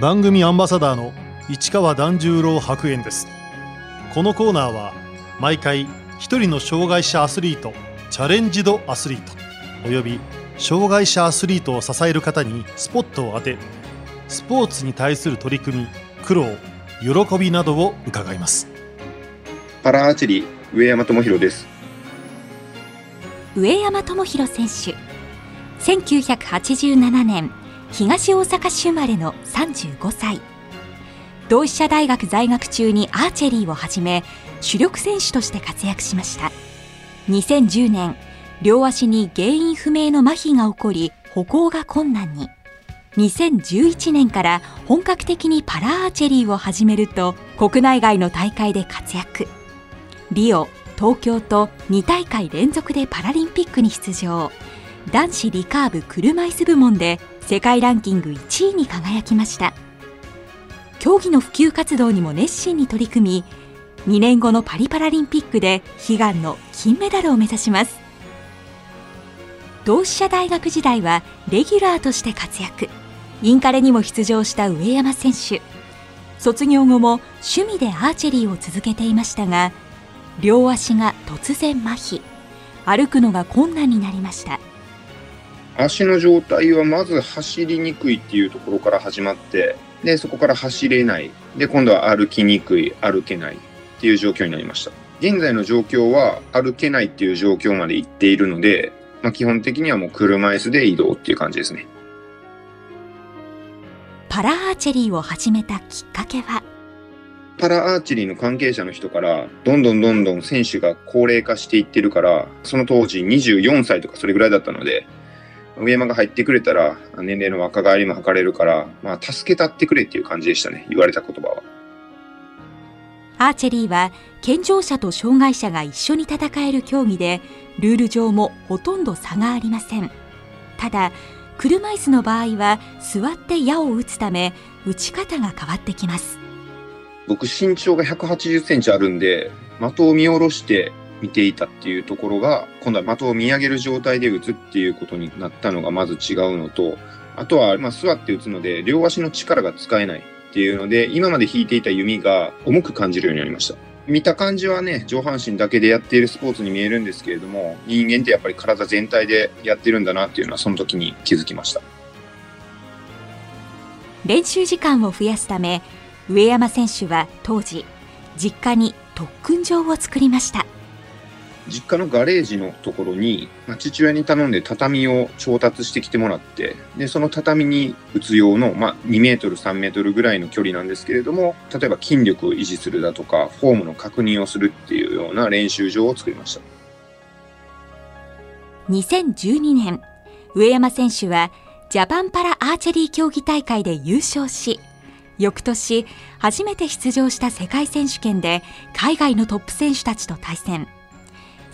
番組アンバサダーの市川團十郎白猿です。このコーナーは毎回一人の障害者アスリートチャレンジドアスリートおよび障害者アスリートを支える方にスポットを当てスポーツに対する取り組み苦労喜びなどを伺います。パラアーチェリー上山智博です。上山智博選手1987年東大阪市生まれの35歳。同志社大学在学中にアーチェリーを始め主力選手として活躍しました。2010年両足に原因不明の麻痺が起こり歩行が困難に。2011年から本格的にパラアーチェリーを始めると国内外の大会で活躍。リオ東京と2大会連続でパラリンピックに出場。男子リカーブ車椅子部門で世界ランキング1位に輝きました。競技の普及活動にも熱心に取り組み2年後のパリパラリンピックで悲願の金メダルを目指します。同志社大学時代はレギュラーとして活躍。インカレにも出場した上山選手。卒業後も趣味でアーチェリーを続けていましたが両足が突然麻痺。歩くのが困難になりました。足の状態はまず走りにくいっていうところから始まってでそこから走れない。で今度は歩きにくい歩けないっていう状況になりました。現在の状況は歩けないっていう状況まで行っているので、まあ、基本的にはもう車椅子で移動っていう感じですね。パラアーチェリーを始めたきっかけは？パラアーチェリーの関係者の人からどんどんどんどん選手が高齢化していってるからその当時24歳とかそれぐらいだったので上山が入ってくれたら年齢の若返りも図れるから、まあ、助けたってくれっていう感じでしたね言われた言葉は。アーチェリーは健常者と障害者が一緒に戦える競技でルール上もほとんど差がありません。ただ車椅子の場合は座って矢を打つため打ち方が変わってきます。僕身長が180センチあるんで的を見下ろして見ていたっていうところが今度は的を見上げる状態で打つっていうことになったのがまず違うのとあとはま座って打つので両足の力が使えないっていうので今まで引いていた弓が重く感じるようになりました。見た感じはね上半身だけでやっているスポーツに見えるんですけれども人間ってやっぱり体全体でやってるんだなっていうのはその時に気づきました。練習時間を増やすため上山選手は当時実家に特訓場を作りました。実家のガレージのところに、まあ、父親に頼んで畳を調達してきてもらってでその畳に打つ用の、まあ、2メートル3メートルぐらいの距離なんですけれども例えば筋力を維持するだとかフォームの確認をするっていうような練習場を作りました。2012年上山選手はジャパンパラアーチェリー競技大会で優勝し翌年初めて出場した世界選手権で海外のトップ選手たちと対戦。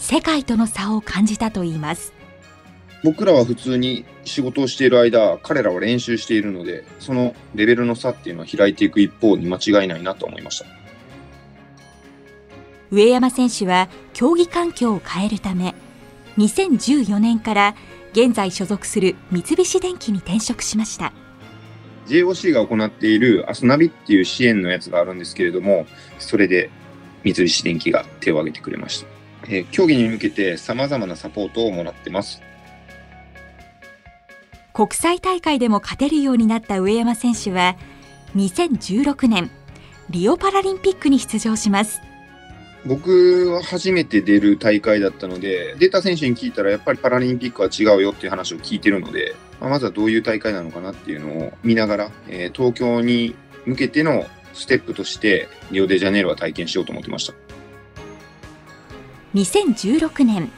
世界との差を感じたといいます。僕らは普通に仕事をしている間彼らは練習しているのでそのレベルの差っていうのは開いていく一方に間違いないなと思いました。上山選手は競技環境を変えるため2014年から現在所属する三菱電機に転職しました。JOC が行っているアスナビっていう支援のやつがあるんですけれどもそれで三菱電機が手を挙げてくれましたえー、競技に向けて様々なサポートをもらってます。国際大会でも勝てるようになった上山選手は2016年リオパラリンピックに出場します僕は初めて出る大会だったので出た選手に聞いたらやっぱりパラリンピックは違うよっていう話を聞いてるので、まあ、まずはどういう大会なのかなっていうのを見ながら、えー、東京に向けてのステップとしてリオデジャネイロは体験しようと思ってました。2016年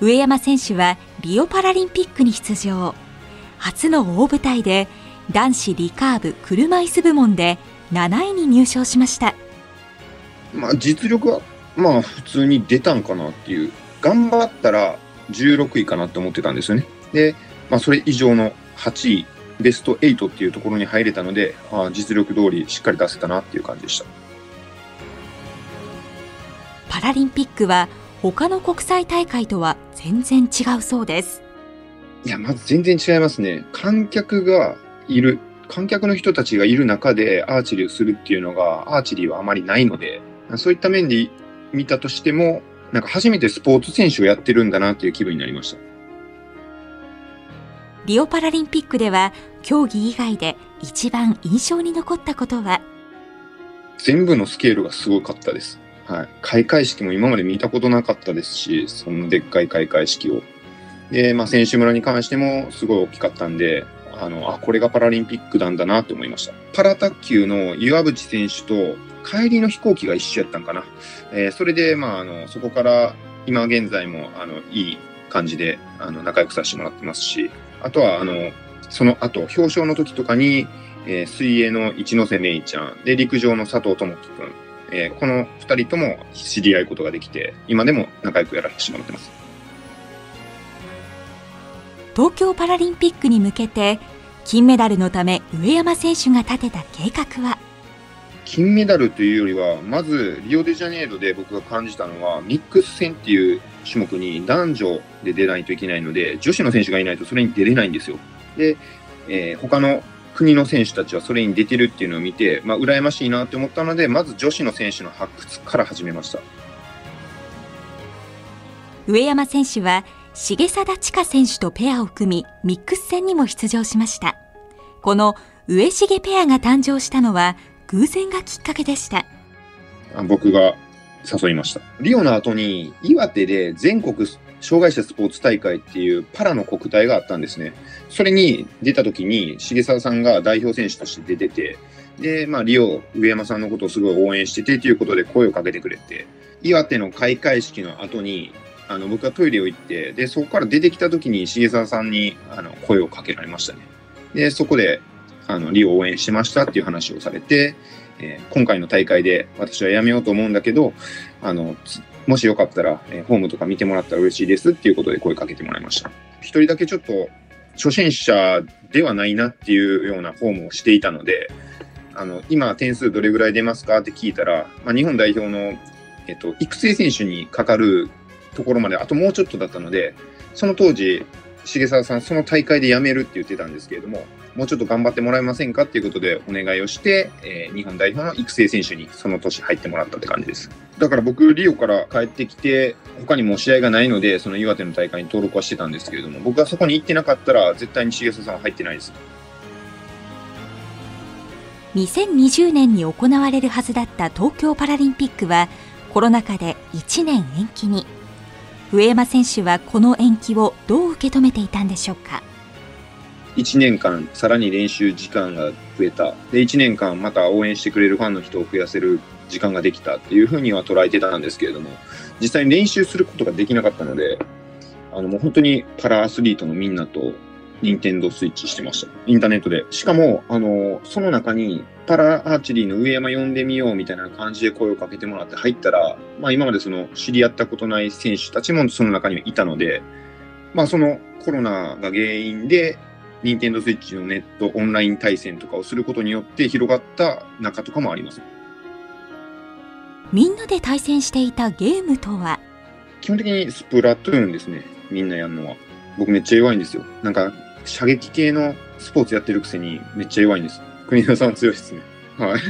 上山選手はリオパラリンピックに出場。初の大舞台で男子リカーブ車椅子部門で7位に入賞しました。まあ実力はまあ普通に出たんかなっていう。頑張ったら16位かなって思ってたんですよね。で、まあ、それ以上の8位ベスト8っていうところに入れたので、ああ実力通りしっかり出せたなっていう感じでした。パラリンピックは他の国際大会とは全然違うそうですいやまず全然違いますね観客がいる観客の人たちがいる中でアーチェリーをするっていうのが、アーチェリーはあまりないので、そういった面で見たとしても、なんか初めてスポーツ選手をやってるんだなっていう気分になりました。リオパラリンピックでは、競技以外で一番印象に残ったことは？全部のスケールがすごかったです。はい。開会式も今まで見たことなかったですし、そんなでっかい開会式を。で、まあ、選手村に関してもすごい大きかったんで、あの、あ、これがパラリンピックなんだなって思いました。パラ卓球の岩渕選手と帰りの飛行機が一緒やったんかな。えー、それで、まあ、あの、そこから今現在も、あの、いい感じで、あの、仲良くさせてもらってますし、あとは、あの、その後、表彰の時とかに、えー、水泳の一ノ瀬芽衣ちゃん、で、陸上の佐藤智樹くん、えー、この二人とも知り合うことができて、今でも仲良くやらせてもらってます。東京パラリンピックに向けて、金メダルのため上山選手が立てた計画は？金メダルというよりは、まずリオデジャネイロで僕が感じたのは、ミックス戦っていう種目に男女で出ないといけないので、女子の選手がいないとそれに出れないんですよ。で、えー、他の国の選手たちはそれに出てるっていうのを見て、まあ、羨ましいなって思ったので、まず女子の選手の発掘から始めました。上山選手は、重貞千佳選手とペアを組み、ミックス戦にも出場しました。この上重ペアが誕生したのは、偶然がきっかけでした。僕が誘いました。リオの後に岩手で全国障害者スポーツ大会っていうパラの国体があったんですね。それに出た時に重沢さんが代表選手として出てて、で、まあ、リオ、上山さんのことをすごい応援しててということで声をかけてくれて、岩手の開会式の後に、あの、僕はトイレを行って、で、そこから出てきた時に重沢さんに、あの、声をかけられましたね。で、そこで、あの、リオを応援しましたっていう話をされて、えー、今回の大会で私はやめようと思うんだけど、あの、もしよかったら、えー、ホームとか見てもらったら嬉しいですっていうことで声かけてもらいました。一人だけちょっと初心者ではないなっていうようなフォームをしていたので、あの、今点数どれぐらい出ますかって聞いたら、まあ、日本代表の、えっと、育成選手にかかるところまであともうちょっとだったので、その当時、重沢さん、その大会で辞めるって言ってたんですけれども、もうちょっと頑張ってもらえませんかっていうことでお願いをして、えー、日本代表の育成選手にその年入ってもらったって感じです。だから僕、リオから帰ってきて、他にも試合がないので、その岩手の大会に登録はしてたんですけれども、僕がそこに行ってなかったら、絶対に重里さんは入ってないです。2020年に行われるはずだった東京パラリンピックは、コロナ禍で1年延期に。上山選手はこの延期をどう受け止めていたんでしょうか？1年間さらに練習時間が増えた。で、1年間また応援してくれるファンの人を増やせる時間ができたっていうふうには捉えてたんですけれども、実際に練習することができなかったので、あの、もう本当にパラアスリートのみんなと、ニンテンドースイッチしてました。インターネットで。しかも、あの、その中に、パラアーチェリーの上山呼んでみようみたいな感じで声をかけてもらって入ったら、まあ今までその知り合ったことない選手たちもその中にはいたので、まあそのコロナが原因でニンテンドースイッチのネット、オンライン対戦とかをすることによって広がった中とかもあります。みんなで対戦していたゲームとは？基本的にスプラトゥーンですね。みんなやるのは。僕めっちゃ弱いんですよ。なんか、射撃系のスポーツやってるくせにめっちゃ弱いんです。国枝さん強いですね。はい。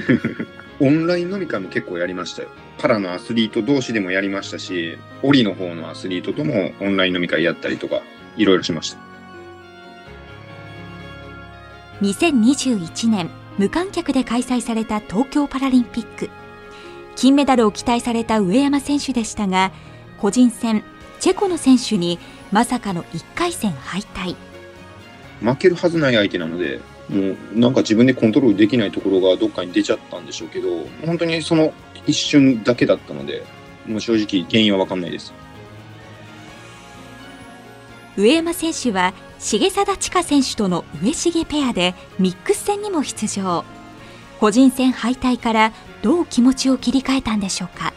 オンライン飲み会も結構やりましたよ。パラのアスリート同士でもやりましたし、オリの方のアスリートともオンライン飲み会やったりとか、いろいろしました。2021年無観客で開催された東京パラリンピック。金メダルを期待された上山選手でしたが個人戦チェコの選手にまさかの1回戦敗退。負けるはずない相手なのでもうなんか自分でコントロールできないところがどっかに出ちゃったんでしょうけど本当にその一瞬だけだったのでもう正直原因は分かんないです。上山選手は重貞千佳選手との上重ペアでミックス戦にも出場。個人戦敗退からどう気持ちを切り替えたんでしょうか、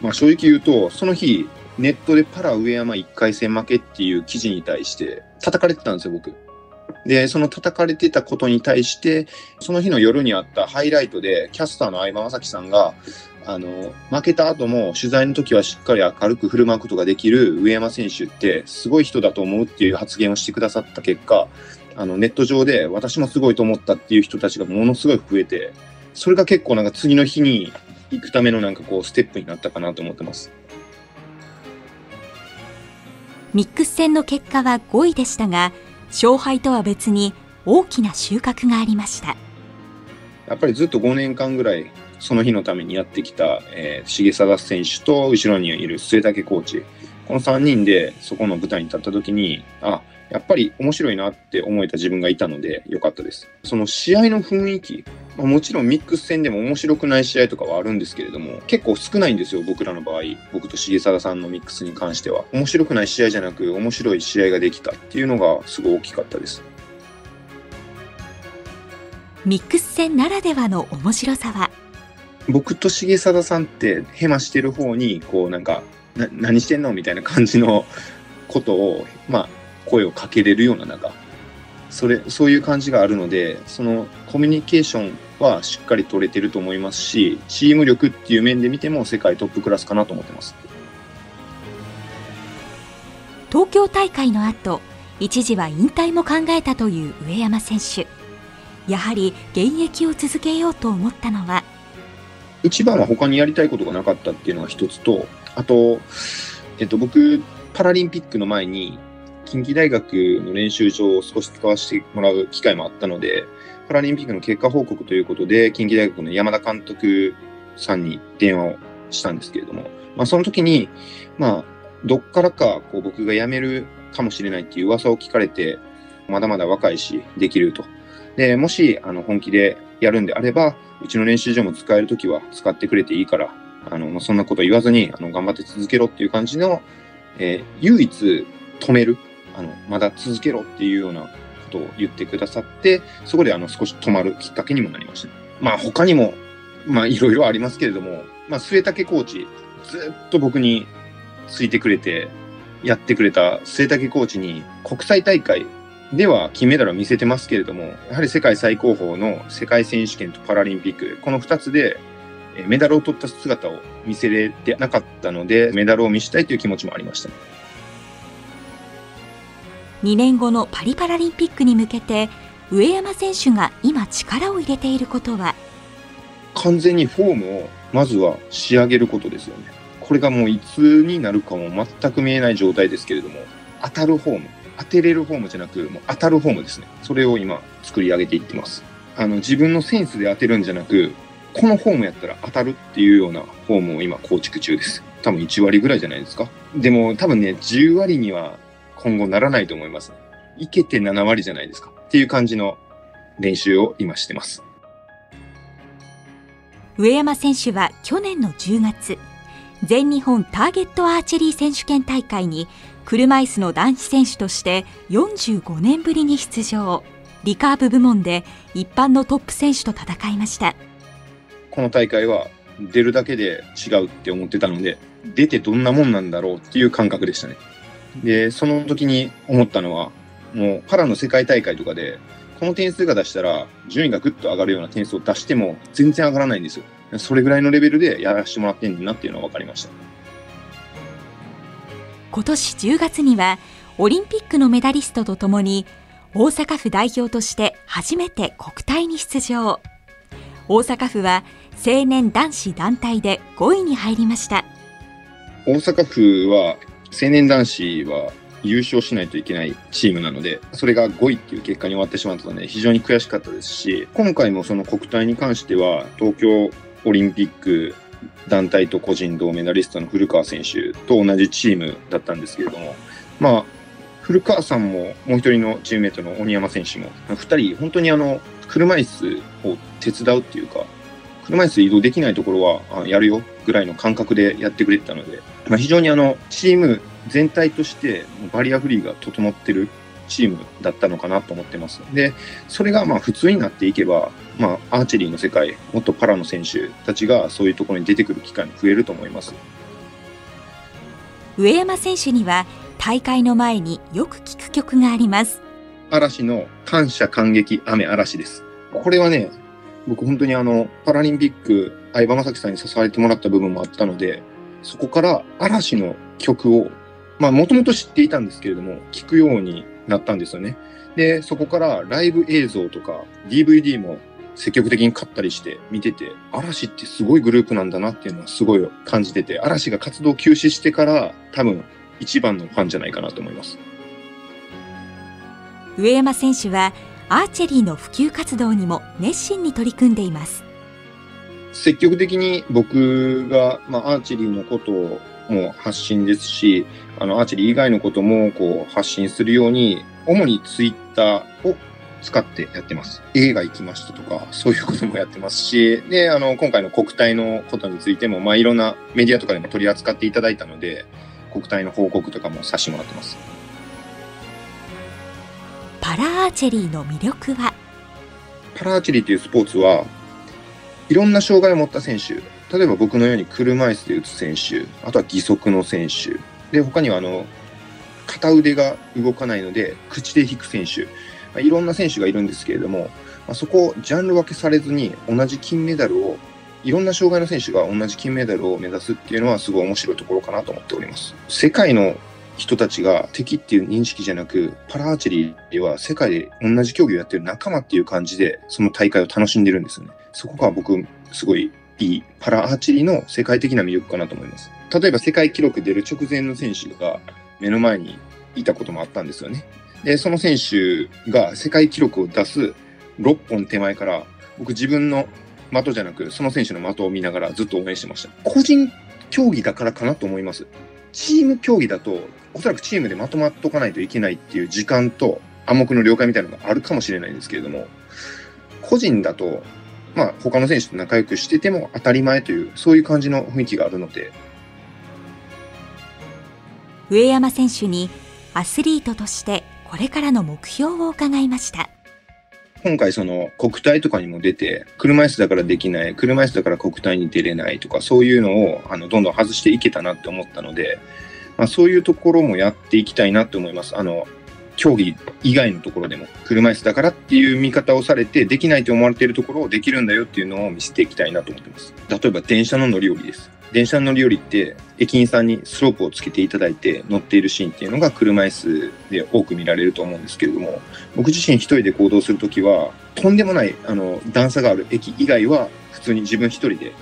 まあ、正直言うとその日ネットでパラ上山1回戦負けっていう記事に対して叩かれてたんですよ僕。でその叩かれてたことに対してその日の夜にあったハイライトでキャスターの相葉雅紀さんがあの、負けた後も取材の時はしっかり明るく振る舞うことができる上山選手ってすごい人だと思うっていう発言をしてくださった結果、あのネット上で私もすごいと思ったっていう人たちがものすごい増えて、それが結構なんか次の日に行くためのなんかこうステップになったかなと思ってます。ミックス戦の結果は5位でしたが、勝敗とは別に大きな収穫がありました。やっぱりずっと5年間ぐらいその日のためにやってきた、えー、重定選手と後ろにいる末武コーチ、この3人でそこの舞台に立った時に、あ、やっぱり面白いなって思えた自分がいたので良かったです。その試合の雰囲気、まあ、もちろんミックス戦でも面白くない試合とかはあるんですけれども、結構少ないんですよ、僕らの場合。僕と重貞さんのミックスに関しては。面白くない試合じゃなく、面白い試合ができたっていうのがすごい大きかったです。ミックス戦ならではの面白さは？僕と重貞さんってヘマしてる方にこうなんかな何してんの？みたいな感じのことをまあ声をかけれるような中それそういう感じがあるのでそのコミュニケーションはしっかり取れてると思いますしチーム力っていう面で見ても世界トップクラスかなと思ってます。東京大会の後一時は引退も考えたという上山選手。やはり現役を続けようと思ったのは一番は他にやりたいことがなかったっていうのが一つとあと、えっと、僕パラリンピックの前に近畿大学の練習場を少し使わせてもらう機会もあったのでパラリンピックの結果報告ということで近畿大学の山田監督さんに電話をしたんですけれども、まあ、その時に、まあ、どっからかこう僕が辞めるかもしれないっていう噂を聞かれてまだまだ若いしできると。で、もし、あの、本気でやるんであれば、うちの練習場も使えるときは使ってくれていいから、あの、そんなこと言わずに、あの、頑張って続けろっていう感じの、えー、唯一止める、あの、まだ続けろっていうようなことを言ってくださって、そこであの、少し止まるきっかけにもなりました。まあ、他にも、まあ、いろいろありますけれども、まあ、末竹コーチ、ずっと僕についてくれて、やってくれた末竹コーチに国際大会では金メダルを見せてますけれども、やはり世界最高峰の世界選手権とパラリンピック、この2つでメダルを取った姿を見せれてなかったので、メダルを見せたいという気持ちもありました。2年後のパリパラリンピックに向けて、上山選手が今力を入れていることは？完全にフォームをまずは仕上げることですよね。これがもういつになるかも全く見えない状態ですけれども、当たるフォーム。当てれるフォームじゃなく、もう当たるフォームですね。それを今作り上げていってます。あの、自分のセンスで当てるんじゃなく、このフォームやったら当たるっていうようなフォームを今構築中です。多分1割ぐらいじゃないですか。でも多分ね、10割には今後ならないと思います。いけて7割じゃないですか。っていう感じの練習を今してます。上山選手は去年の10月、全日本ターゲットアーチェリー選手権大会に車椅子の男子選手として45年ぶりに出場リカーブ部門で一般のトップ選手と戦いましたこの大会は出るだけで違うって思ってたので出てどんなもんなんだろうっていう感覚でしたねでその時に思ったのはもうパラの世界大会とかでこの点数が出したら順位がぐっと上がるような点数を出しても全然上がらないんですよ。それぐらいのレベルでやらせてもらってんだなっていうのは分かりました。今年10月にはオリンピックのメダリストとともに大阪府代表として初めて国体に出場。大阪府は青年男子団体で5位に入りました。大阪府は青年男子は優勝しないといけないチームなので、それが5位っていう結果に終わってしまったので、非常に悔しかったですし、今回もその国体に関しては、東京オリンピック団体と個人銅メダリストの古川選手と同じチームだったんですけれども、まあ、古川さんももう一人のチームメートの鬼山選手も、2人、本当にあの車椅子を手伝うっていうか、車椅子移動できないところはやるよぐらいの感覚でやってくれてたので、まあ、非常にあのチーム全体としてバリアフリーが整ってるチームだったのかなと思ってます。で、それがまあ普通になっていけば、まあ、アーチェリーの世界、もっとパラの選手たちがそういうところに出てくる機会も増えると思います。上山選手には大会の前によく聞く曲があります。嵐の感謝感激雨嵐です。これはね、僕本当にあの、パラリンピック、相葉雅紀さんに支えてもらった部分もあったので、そこから嵐の曲をまあ、もともと知っていたんですけれども、聞くようになったんですよね。で、そこからライブ映像とか DVD も積極的に買ったりして見てて、嵐ってすごいグループなんだなっていうのはすごい感じてて、嵐が活動休止してから多分一番のファンじゃないかなと思います。上山選手はアーチェリーの普及活動にも熱心に取り組んでいます。積極的に僕が、まあ、アーチェリーのことをも発信ですし、あの、アーチェリー以外のこともこう発信するように、主にツイッターを使ってやってます。映画行きましたとか、そういうこともやってますし、で、あの、今回の国体のことについても、まあ、いろんなメディアとかでも取り扱っていただいたので、国体の報告とかもさせてもらってます。パラアーチェリーの魅力は？パラアーチェリーというスポーツは、いろんな障害を持った選手、例えば僕のように車椅子で打つ選手、あとは義足の選手、で、他にはあの、片腕が動かないので、口で引く選手、まあ、いろんな選手がいるんですけれども、まあ、そこをジャンル分けされずに同じ金メダルを、いろんな障害の選手が同じ金メダルを目指すっていうのはすごい面白いところかなと思っております。世界の人たちが敵っていう認識じゃなく、パラアーチェリーでは世界で同じ競技をやってる仲間っていう感じで、その大会を楽しんでるんですよね。そこが僕、すごいいいパラアーチェリーの世界的な魅力かなと思います。例えば世界記録出る直前の選手が目の前にいたこともあったんですよね。で、その選手が世界記録を出す6本手前から、僕自分の的じゃなく、その選手の的を見ながらずっと応援してました。個人競技だからかなと思います。チーム競技だと、おそらくチームでまとまっとかないといけないっていう時間と暗黙の了解みたいなのがあるかもしれないんですけれども、個人だと、まあ他の選手と仲良くしてても当たり前という、そういう感じの雰囲気があるので、上山選手にアスリートとしてこれからの目標を伺いました。今回その国体とかにも出て、車椅子だからできない、車椅子だから国体に出れないとか、そういうのをあのどんどん外していけたなって思ったので、まあ、そういうところもやっていきたいなって思います。あの、競技以外のところでも、車椅子だからっていう見方をされて、できないと思われているところをできるんだよっていうのを見せていきたいなと思ってます。例えば電車の乗り降りです。電車乗り降りって、駅員さんにスロープをつけていただいて乗っているシーンっていうのが車椅子で多く見られると思うんですけれども、僕自身一人で行動するときは、とんでもないあの段差がある駅以外は、普通に自分一人で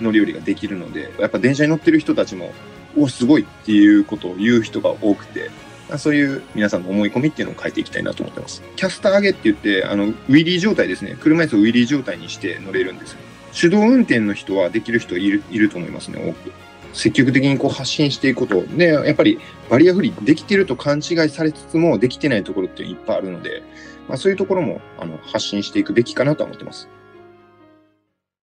乗り降りができるので、やっぱ電車に乗ってる人たちも、おすごいっていうことを言う人が多くて、そういう皆さんの思い込みっていうのを変えていきたいなと思ってます。キャスター上げって言って、あの、ウィリー状態ですね。車椅子をウィリー状態にして乗れるんですよ。手動運転の人はできる人いるいると思いますね、多く。積極的にこう発信していくことで、やっぱりバリアフリーできてると勘違いされつつもできてないところっていっぱいあるので、まあ、そういうところもあの発信していくべきかなと思ってます。